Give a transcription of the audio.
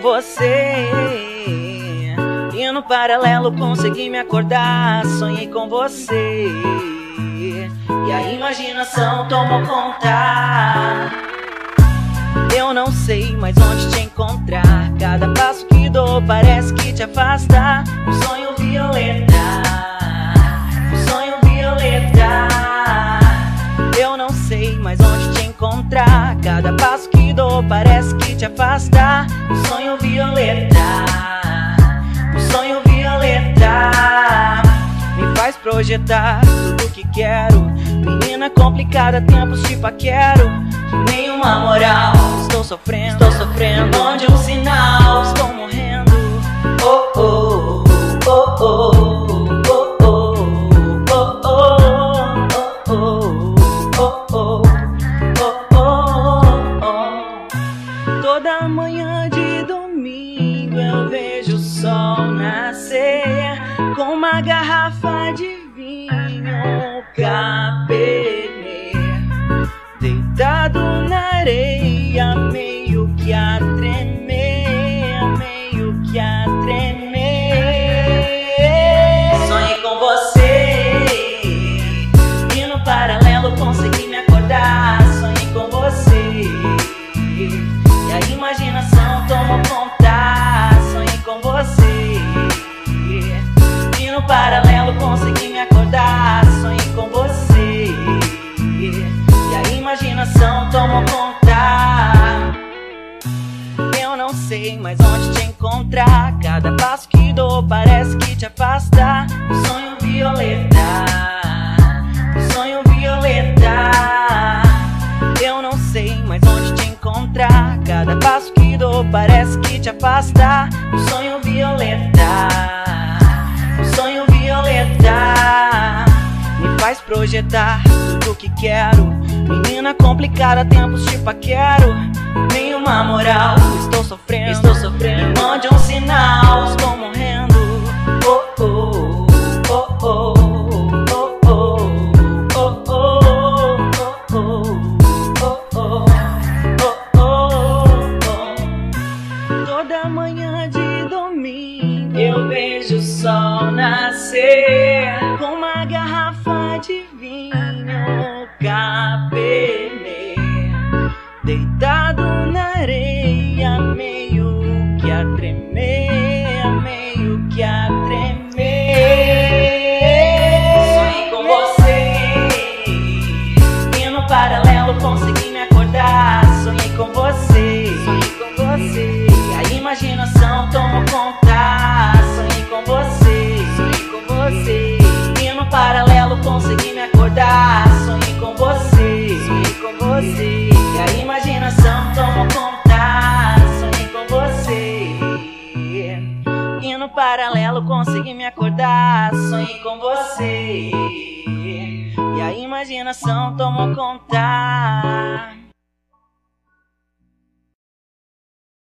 você. E no paralelo consegui me acordar, sonhei com você. E a imaginação tomou conta. Eu não sei mais onde te encontrar. Cada passo que dou parece que te afasta. Um sonho violeta. projetar tudo que quero Menina complicada, tempos de paquero Nenhuma moral Estou sofrendo, estou sofrendo Onde um sinal Estou morrendo Oh, oh, oh, oh, oh. Toda manhã de domingo eu vejo o sol nascer com uma garrafa de vinho cabernet. Deitado na areia meio que a tremer meio que a tremer. Sonhei com você e no paralelo consegui me acordar. Sonhei com você e a imaginação tomou conta. Sonhei com você e no paralelo acordar sonhei com você. E a imaginação tomou conta. Eu não sei mais onde te encontrar. Cada passo que dou parece que te afasta. Um sonho violeta um sonho violeta. Eu não sei mais onde te encontrar. Cada passo que dou parece que te afasta. Um sonho violeta, faz projetar tudo que quero Menina complicada, tempos te paquero Nenhuma moral, estou sofrendo, estou sofrendo Me mande um sinal, estou morrendo Oh, oh, oh, oh, oh. Toda manhã de domingo eu vejo o sol nascer com uma garrafa deitado na areia meio que a tremer meio que a tremer sonhei com você e no paralelo consegui me acordar. Consegui me acordar. Sonhei com você. E a imaginação tomou conta.